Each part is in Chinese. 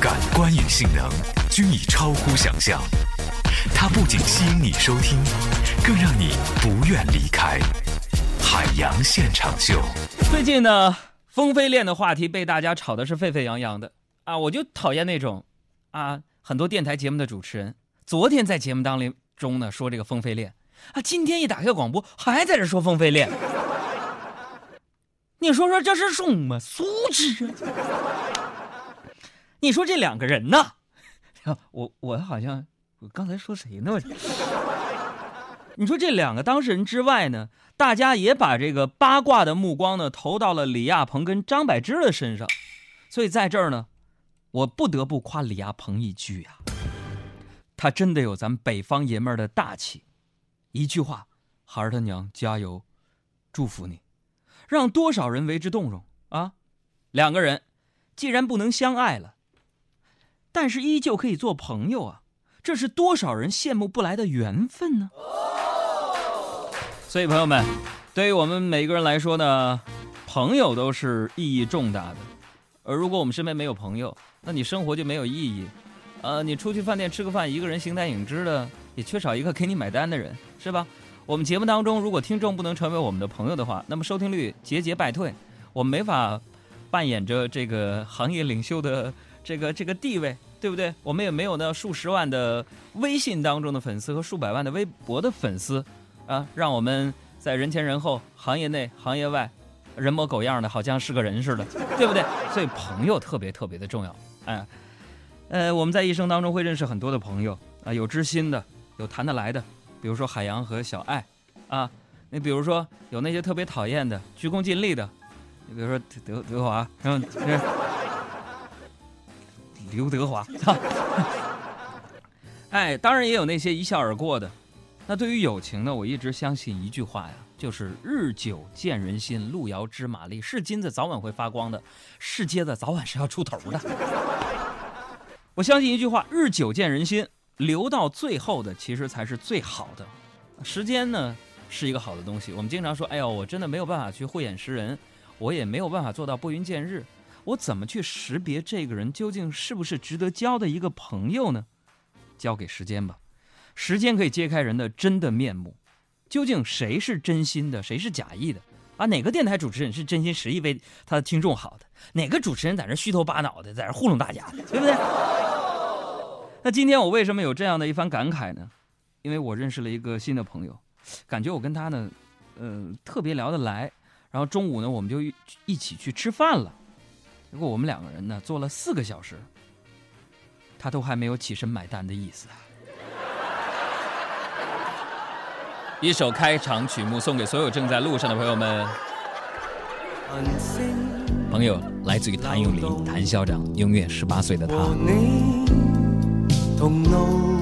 感官与性能均已超乎想象。它不仅吸引你收听，更让你不愿离开。海洋现场秀。最近呢，风飞恋的话题被大家炒的是沸沸扬扬的啊！我就讨厌那种啊，很多电台节目的主持人，昨天在节目当中呢说这个风飞恋啊，今天一打开广播还在这说风飞恋。你说说这是什么素质啊？你说这两个人呢？我我好像我刚才说谁呢？我你说这两个当事人之外呢，大家也把这个八卦的目光呢投到了李亚鹏跟张柏芝的身上，所以在这儿呢，我不得不夸李亚鹏一句呀，他真的有咱们北方爷们儿的大气，一句话，孩儿他娘加油，祝福你。让多少人为之动容啊！两个人既然不能相爱了，但是依旧可以做朋友啊！这是多少人羡慕不来的缘分呢？所以朋友们，对于我们每个人来说呢，朋友都是意义重大的。而如果我们身边没有朋友，那你生活就没有意义。呃，你出去饭店吃个饭，一个人形单影只的，也缺少一个给你买单的人，是吧？我们节目当中，如果听众不能成为我们的朋友的话，那么收听率节节败退，我们没法扮演着这个行业领袖的这个这个地位，对不对？我们也没有那数十万的微信当中的粉丝和数百万的微博的粉丝，啊，让我们在人前人后、行业内行业外，人模狗样的，好像是个人似的，对不对？所以朋友特别特别的重要，哎，呃，我们在一生当中会认识很多的朋友啊，有知心的，有谈得来的。比如说海洋和小爱，啊，你比如说有那些特别讨厌的、鞠躬尽瘁的，你比如说德德华，然后刘德华，哎，当然也有那些一笑而过的。那对于友情呢，我一直相信一句话呀，就是日久见人心，路遥知马力，是金子早晚会发光的，是金子早晚是要出头的。我相信一句话，日久见人心。留到最后的其实才是最好的，时间呢是一个好的东西。我们经常说，哎呦，我真的没有办法去慧眼识人，我也没有办法做到拨云见日，我怎么去识别这个人究竟是不是值得交的一个朋友呢？交给时间吧，时间可以揭开人的真的面目，究竟谁是真心的，谁是假意的？啊，哪个电台主持人是真心实意为他的听众好的？哪个主持人在这虚头巴脑的在这糊弄大家的，对不对？那今天我为什么有这样的一番感慨呢？因为我认识了一个新的朋友，感觉我跟他呢，呃，特别聊得来。然后中午呢，我们就一起去吃饭了。结果我们两个人呢，坐了四个小时，他都还没有起身买单的意思。一首开场曲目送给所有正在路上的朋友们。朋友来自于谭咏麟，谭校长，永远十八岁的他。同路，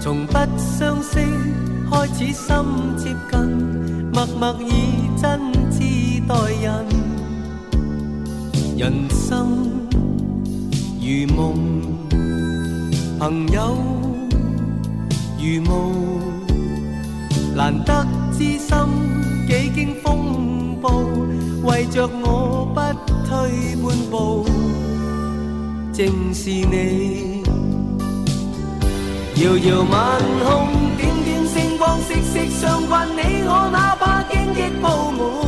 从不相识开始心接近，默默以真挚待人。人生如梦，朋友如雾，难得知心几经风暴，为着我不退半步，正是你。遥遥晚空，点点星光，息息相关。你我哪怕荆棘布满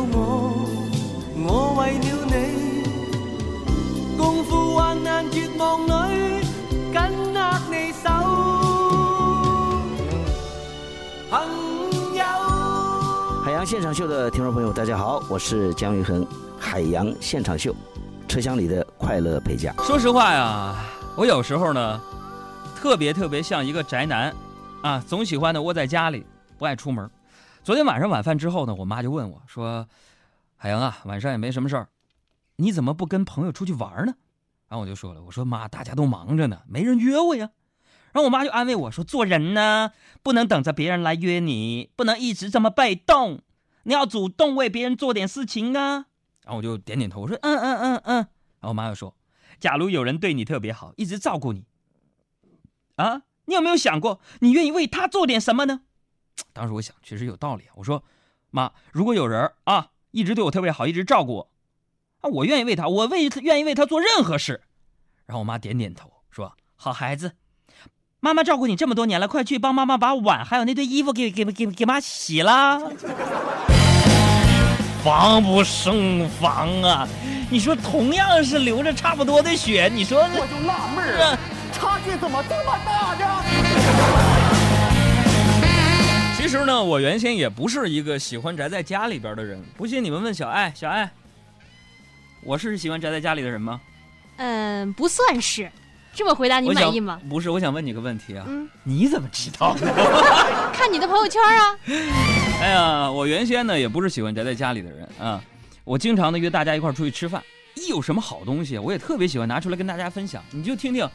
现场秀的听众朋友，大家好，我是姜育恒。海洋现场秀，车厢里的快乐陪驾。说实话呀，我有时候呢，特别特别像一个宅男，啊，总喜欢呢窝在家里，不爱出门。昨天晚上晚饭之后呢，我妈就问我说。海洋啊，晚上也没什么事儿，你怎么不跟朋友出去玩呢？然后我就说了，我说妈，大家都忙着呢，没人约我呀。然后我妈就安慰我说：“做人呢，不能等着别人来约你，不能一直这么被动，你要主动为别人做点事情啊。”然后我就点点头，我说：“嗯嗯嗯嗯。”然后我妈又说：“假如有人对你特别好，一直照顾你，啊，你有没有想过，你愿意为他做点什么呢？”当时我想，确实有道理。我说：“妈，如果有人啊，一直对我特别好，一直照顾我，啊，我愿意为他，我为愿意为他做任何事。”然后我妈点点头，说：“好孩子。”妈妈照顾你这么多年了，快去帮妈妈把碗还有那堆衣服给给给给妈洗了。防不胜防啊！你说同样是流着差不多的血，你说我就纳闷儿，差距怎么这么大呢？其实呢，我原先也不是一个喜欢宅在家里边的人。不信你们问小爱，小爱，我是喜欢宅在家里的人吗？嗯，不算是。这么回答你满意吗？不是，我想问你个问题啊。嗯，你怎么知道的？看你的朋友圈啊。哎呀，我原先呢也不是喜欢宅在家里的人啊，我经常的约大家一块出去吃饭，一有什么好东西，我也特别喜欢拿出来跟大家分享。你就听听，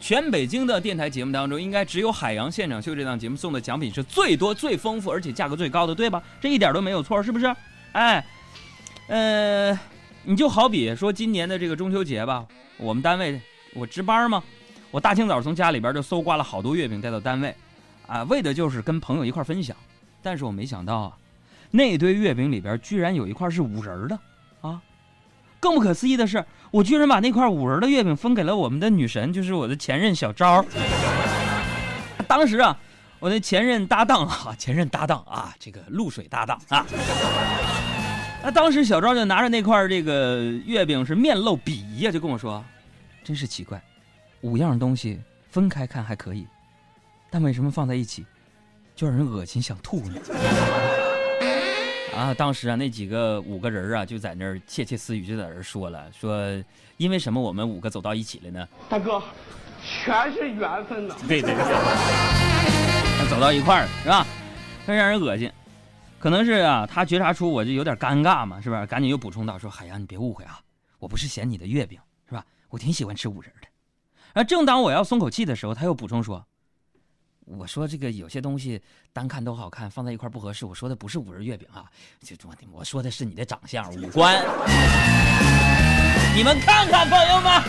全北京的电台节目当中，应该只有《海洋现场秀》这档节目送的奖品是最多、最丰富，而且价格最高的，对吧？这一点都没有错，是不是？哎，呃，你就好比说今年的这个中秋节吧，我们单位。我值班吗？我大清早从家里边就搜刮了好多月饼带到单位，啊，为的就是跟朋友一块分享。但是我没想到啊，那堆月饼里边居然有一块是五仁的，啊！更不可思议的是，我居然把那块五仁的月饼分给了我们的女神，就是我的前任小昭。当时啊，我的前任搭档啊，前任搭档啊，这个露水搭档啊，那当时小昭就拿着那块这个月饼是面露鄙夷啊，就跟我说。真是奇怪，五样东西分开看还可以，但为什么放在一起就让人恶心想吐呢？啊，当时啊，那几个五个人啊，就在那儿窃窃私语，就在那儿说了，说因为什么我们五个走到一起了呢？大哥，全是缘分呐！对对对，走到一块儿是吧？非让人恶心，可能是啊，他觉察出我就有点尴尬嘛，是不是？赶紧又补充道说：“海洋，你别误会啊，我不是嫌你的月饼。”我挺喜欢吃五仁的，而正当我要松口气的时候，他又补充说：“我说这个有些东西单看都好看，放在一块不合适。我说的不是五仁月饼啊，就我我说的是你的长相、五官。你们看看，朋友们，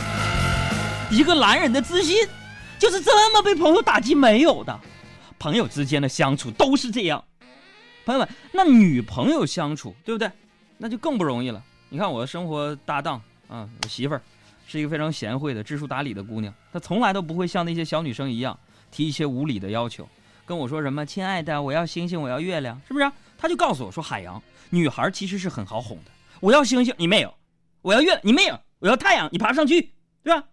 一个男人的自信就是这么被朋友打击没有的。朋友之间的相处都是这样，朋友们，那女朋友相处对不对？那就更不容易了。你看我的生活搭档啊，我媳妇儿。”是一个非常贤惠的、知书达理的姑娘，她从来都不会像那些小女生一样提一些无理的要求，跟我说什么“亲爱的，我要星星，我要月亮”，是不是？她就告诉我说：“海洋，女孩其实是很好哄的。我要星星，你没有；我要月，你没有；我要太阳，你爬上去，对吧？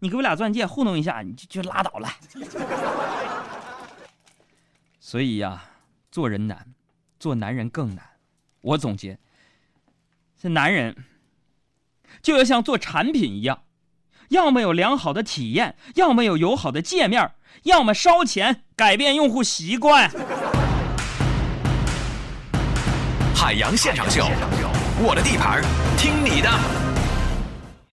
你给我俩钻戒糊弄一下，你就就拉倒了。所以呀，做人难，做男人更难。我总结，这男人。”就要像做产品一样，要么有良好的体验，要么有友好的界面，要么烧钱改变用户习惯。海洋现场秀，我的地盘，听你的。